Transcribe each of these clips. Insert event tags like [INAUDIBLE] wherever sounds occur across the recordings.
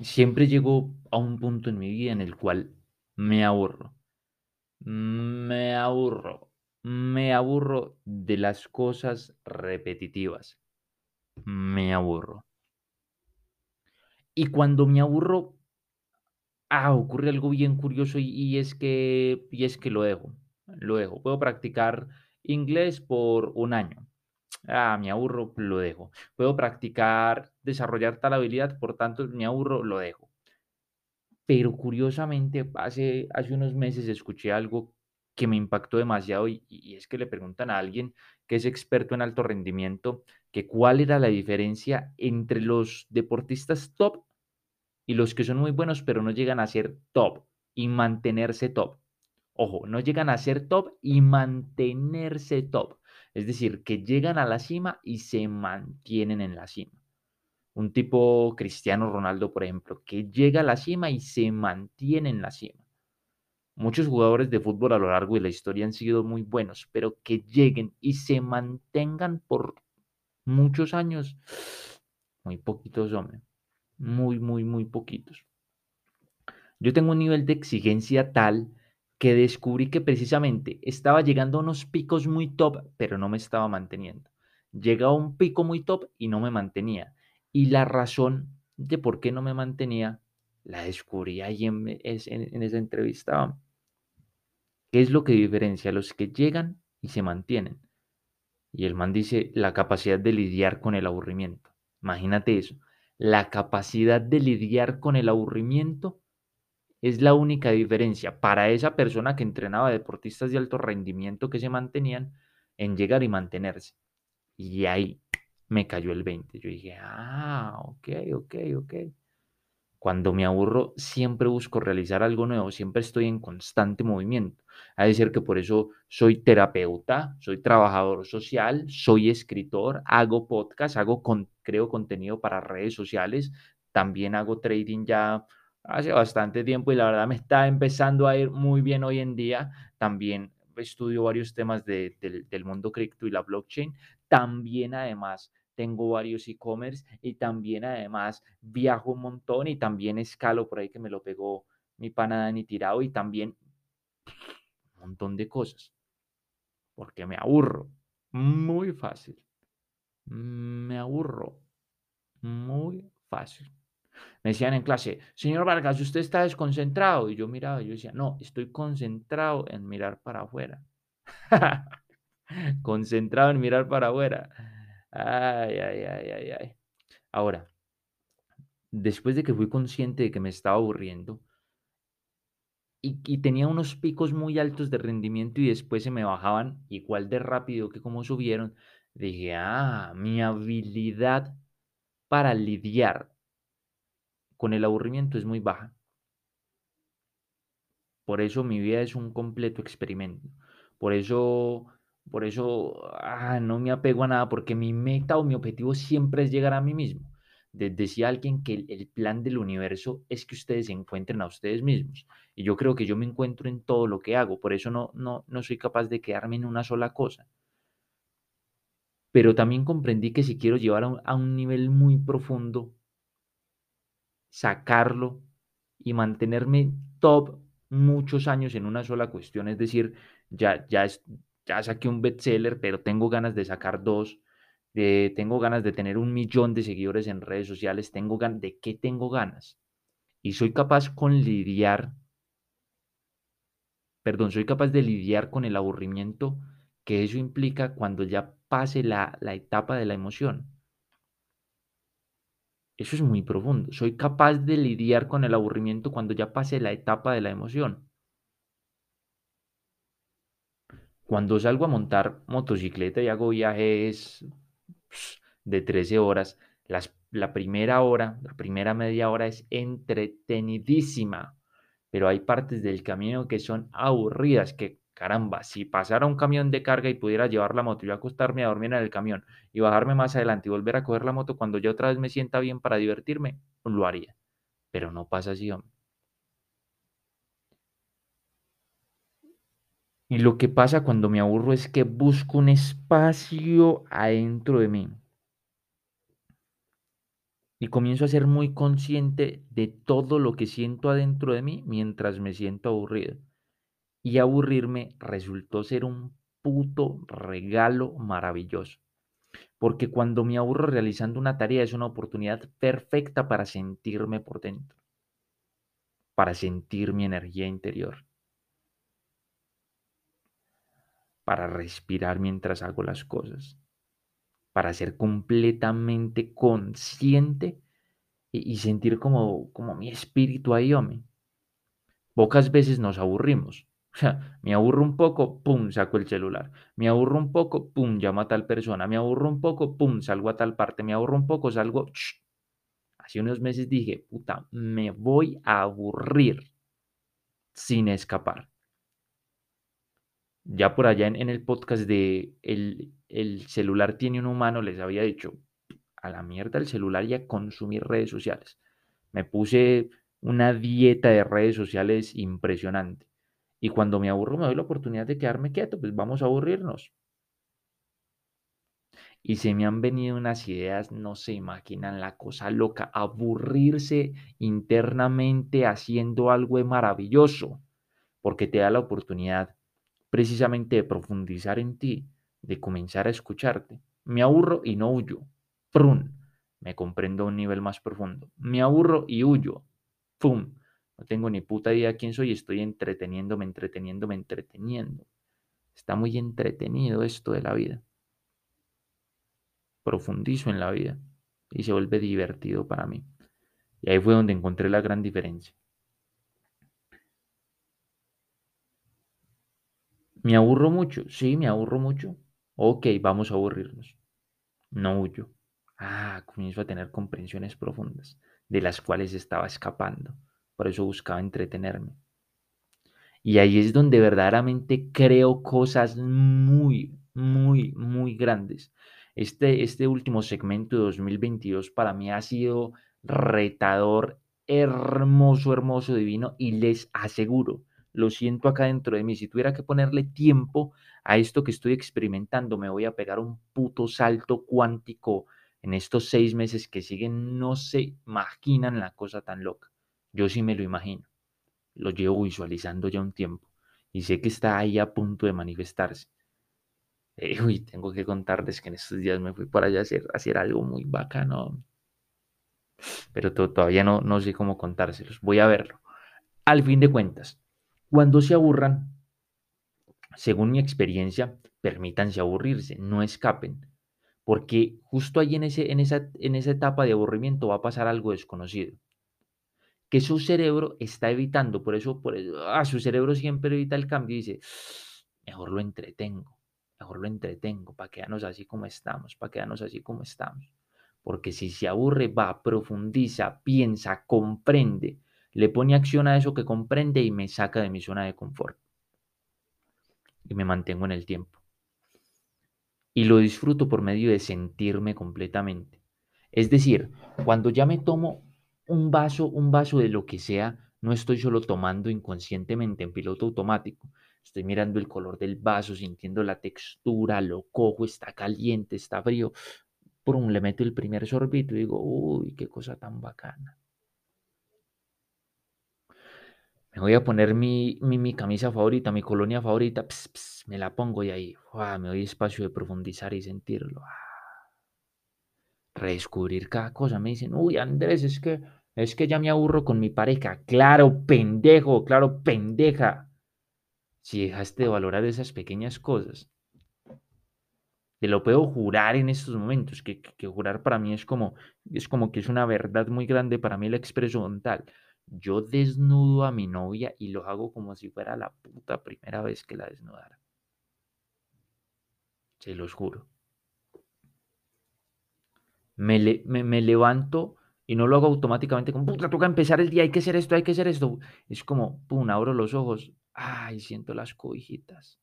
siempre llego a un punto en mi vida en el cual me aburro. Me aburro. Me aburro de las cosas repetitivas. Me aburro. Y cuando me aburro, ah, ocurre algo bien curioso y, es que, y es que lo dejo. Lo dejo. Puedo practicar inglés por un año. Ah, me aburro, lo dejo. Puedo practicar, desarrollar tal habilidad, por tanto, me aburro, lo dejo. Pero curiosamente, hace, hace unos meses escuché algo que me impactó demasiado y, y es que le preguntan a alguien que es experto en alto rendimiento que cuál era la diferencia entre los deportistas top y los que son muy buenos pero no llegan a ser top y mantenerse top. Ojo, no llegan a ser top y mantenerse top. Es decir, que llegan a la cima y se mantienen en la cima. Un tipo Cristiano Ronaldo, por ejemplo, que llega a la cima y se mantiene en la cima. Muchos jugadores de fútbol a lo largo de la historia han sido muy buenos, pero que lleguen y se mantengan por muchos años, muy poquitos, hombre. Muy, muy, muy poquitos. Yo tengo un nivel de exigencia tal que descubrí que precisamente estaba llegando a unos picos muy top, pero no me estaba manteniendo. Llegaba a un pico muy top y no me mantenía. Y la razón de por qué no me mantenía la descubrí ahí en, en, esa entrevista. ¿Qué es lo que diferencia a los que llegan y se mantienen? Y el man dice la capacidad de lidiar con el aburrimiento. Imagínate eso. La capacidad de lidiar con el aburrimiento es la única diferencia para esa persona que entrenaba deportistas de alto rendimiento que se mantenían en llegar y mantenerse. Y ahí me cayó el 20. Yo dije, ah, ok, ok, ok. Cuando me aburro, siempre busco realizar algo nuevo, siempre estoy en constante movimiento. A decir que por eso soy terapeuta, soy trabajador social, soy escritor, hago podcast, hago con, creo contenido para redes sociales, también hago trading ya hace bastante tiempo y la verdad me está empezando a ir muy bien hoy en día. También estudio varios temas de, del mundo cripto y la blockchain. También además tengo varios e-commerce y también además viajo un montón y también escalo por ahí que me lo pegó mi pana Dani Tirado y también un montón de cosas. Porque me aburro. Muy fácil. Me aburro. Muy fácil. Me decían en clase, señor Vargas, usted está desconcentrado. Y yo miraba y yo decía, no, estoy concentrado en mirar para afuera. [LAUGHS] concentrado en mirar para afuera. Ay, ay, ay, ay, ay. Ahora, después de que fui consciente de que me estaba aburriendo y, y, tenía unos picos muy altos de rendimiento y después se me bajaban igual de rápido que como subieron, dije, ah, mi habilidad para lidiar con el aburrimiento es muy baja. Por eso mi vida es un completo experimento. Por eso, por eso ah, no me apego a nada, porque mi meta o mi objetivo siempre es llegar a mí mismo. decía alguien que el, plan del universo es que ustedes se encuentren a ustedes mismos. Y yo creo que yo me encuentro en todo lo que hago. Por eso no, no, no soy capaz de quedarme en una sola cosa. Pero también comprendí que si quiero llevar a un nivel muy profundo sacarlo y mantenerme top muchos años en una sola cuestión. Es decir, ya, ya, es, ya saqué un bestseller, pero tengo ganas de sacar dos. De, tengo ganas de tener un millón de seguidores en redes sociales. Tengo ganas. ¿De qué tengo ganas? Y soy capaz con lidiar. Perdón, soy capaz de lidiar con el aburrimiento que eso implica cuando ya pase la, la etapa de la emoción. Eso es muy profundo. Soy capaz de lidiar con el aburrimiento cuando ya pase la etapa de la emoción. Cuando salgo a montar motocicleta y hago viajes de 13 horas, la primera hora, la primera media hora es entretenidísima, pero hay partes del camino que son aburridas, que caramba, si pasara un camión de carga y pudiera llevar la moto, yo acostarme a dormir en el camión y bajarme más adelante y volver a coger la moto cuando yo otra vez me sienta bien para divertirme, lo haría. Pero no pasa así, hombre. Y lo que pasa cuando me aburro es que busco un espacio adentro de mí. y comienzo a ser muy consciente de todo lo que siento adentro de mí mientras me siento aburrido. Y aburrirme resultó ser un puto regalo maravilloso. Porque cuando me aburro realizando una tarea es una oportunidad perfecta para sentirme por dentro, para sentir mi energía interior, para respirar mientras hago las cosas para ser completamente consciente y, sentir como, como mi espíritu ahí, hombre. Pocas veces nos aburrimos. [LAUGHS] Me aburro un poco, pum, saco el celular. Me aburro un poco, pum, llamo a tal persona. Me aburro un poco, pum, salgo a tal parte. Me aburro un poco, salgo. Hace unos meses dije, puta, me voy a aburrir sin escapar. Ya por allá en, el podcast de el, el celular tiene un humano, les había dicho, a la mierda el celular y a consumir redes sociales. Me puse una dieta de redes sociales impresionante. Y cuando me aburro me doy la oportunidad de quedarme quieto, pues vamos a aburrirnos. Y se me han venido unas ideas, no se imaginan la cosa loca, aburrirse internamente haciendo algo maravilloso, porque te da la oportunidad precisamente de profundizar en ti, de comenzar a escucharte. Me aburro y no huyo. Prun. Me comprendo a un nivel más profundo. Me aburro y huyo. Pum. No tengo ni puta idea quién soy. Estoy entreteniéndome, entreteniéndome, entreteniendo. Está muy entretenido esto de la vida. Profundizo en la vida y se vuelve divertido para mí. Y ahí fue donde encontré la gran diferencia. ¿Me aburro mucho? Sí, me aburro mucho. Ok, vamos a aburrirnos. No huyo. Ah, comienzo a tener comprensiones profundas, de las cuales estaba escapando. Por eso buscaba entretenerme. Y ahí es donde verdaderamente creo cosas muy, muy, muy grandes. Este, este último segmento de 2022 para mí ha sido retador, hermoso, hermoso, divino, y les aseguro lo siento acá dentro de mí. Si tuviera que ponerle tiempo a esto que estoy experimentando, me voy a pegar un puto salto cuántico en estos seis meses que siguen. No se imaginan la cosa tan loca. Yo sí me lo imagino. Lo llevo visualizando ya un tiempo y sé que está ahí a punto de manifestarse. Eh, uy, tengo que contarles que en estos días me fui para allá a hacer, hacer algo muy bacano. Pero todavía no, no sé cómo contárselos. Voy a verlo. Al fin de cuentas, cuando se aburran, según mi experiencia, permítanse aburrirse, no escapen, porque justo ahí en, ese, en, esa, en esa etapa de aburrimiento va a pasar algo desconocido, que su cerebro está evitando, por eso, por eso ah, su cerebro siempre evita el cambio y dice, mejor lo entretengo, mejor lo entretengo, para quedarnos así como estamos, para quedarnos así como estamos. Porque si se aburre, va, profundiza, piensa, comprende, le pone acción a eso que comprende y me saca de mi zona de confort. Y me mantengo en el tiempo. Y lo disfruto por medio de sentirme completamente. Es decir, cuando ya me tomo un vaso, un vaso de lo que sea, no estoy solo tomando inconscientemente en piloto automático. Estoy mirando el color del vaso, sintiendo la textura, lo cojo, está caliente, está frío. un le meto el primer sorbito y digo, uy, qué cosa tan bacana. me voy a poner mi, mi, camisa favorita, mi colonia favorita, me la pongo y ahí me doy espacio de profundizar y sentirlo. Ah. Redescubrir cada cosa. Me dicen, uy, Andrés, es que, es que ya me aburro con mi pareja. Claro, pendejo, claro, pendeja. Si dejaste de valorar esas pequeñas cosas. Te lo puedo jurar en estos momentos, que, jurar para mí es como, es como que es una verdad muy grande para mí el expreso mental yo desnudo a mi novia y lo hago como si fuera la puta primera vez que la desnudara. Se los juro. Me, me, levanto y no lo hago automáticamente como, puta, toca empezar el día, hay que hacer esto, hay que hacer esto. Es como, pum, abro los ojos, ay, siento las cobijitas.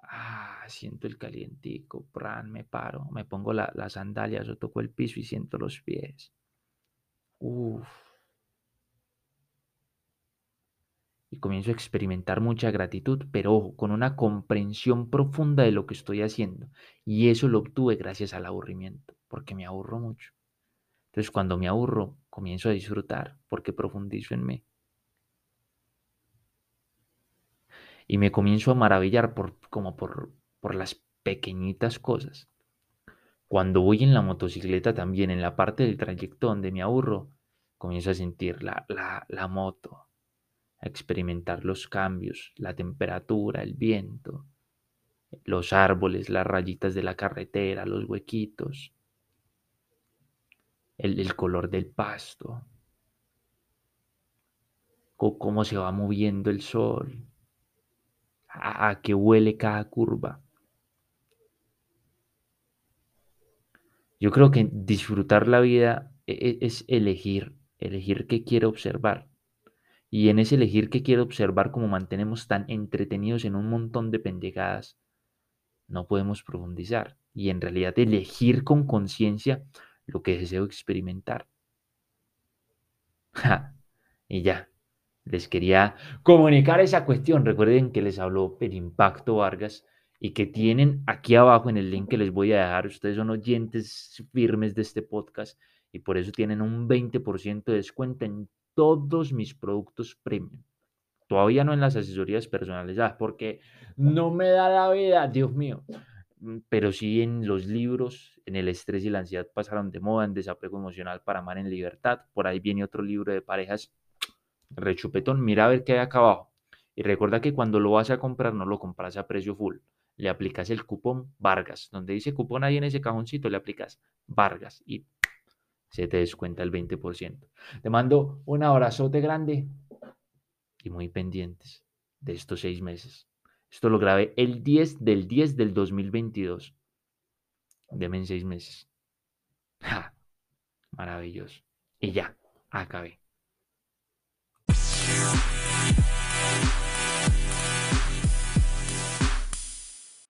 Ah, siento el calientico, pran, me paro, me pongo las sandalias o toco el piso y siento los pies. Uf y comienzo a experimentar mucha gratitud, pero con una comprensión profunda de lo que estoy haciendo. Y eso lo obtuve gracias al aburrimiento, porque me aburro mucho. Entonces cuando me aburro, comienzo a disfrutar porque profundizo en mí. Y me comienzo a maravillar por, como por, por las pequeñitas cosas. Cuando voy en la motocicleta también, en la parte del trayecto donde me aburro, comienzo a sentir la, la, la moto, a experimentar los cambios, la temperatura, el viento, los árboles, las rayitas de la carretera, los huequitos, el, color del pasto, cómo se va moviendo el sol, a, qué huele cada curva. Yo creo que disfrutar la vida e, e, es elegir, elegir qué quiero observar. Y en ese elegir qué quiero observar, como mantenemos tan entretenidos en un montón de pendejadas, no podemos profundizar. Y en realidad elegir con conciencia lo que deseo experimentar. y ya, les quería comunicar esa cuestión. Recuerden que les habló el Impacto Vargas y que tienen aquí abajo en el link que les voy a dejar. Ustedes son oyentes firmes de este podcast y por eso tienen un 20% de descuento en todos mis productos premium. Todavía no en las asesorías personalizadas porque no me da la vida, Dios mío. Mm, pero sí en los libros, en el estrés y la ansiedad pasaron de moda, en desapego emocional para amar en libertad. Por ahí viene otro libro de parejas, rechupetón. Mira a ver qué hay acá abajo. Y recuerda que cuando lo vas a comprar, no lo compras a precio full. Le aplicas el cupón Vargas. Donde dice cupón ahí en ese cajoncito, le aplicas Vargas y se te descuenta el 20%. Te mando un abrazote grande y muy pendientes de estos seis meses. Esto lo grabé el 10 del 10 del 2022. Deme en seis meses. ¡Ja! Maravilloso. Y ya, acabé.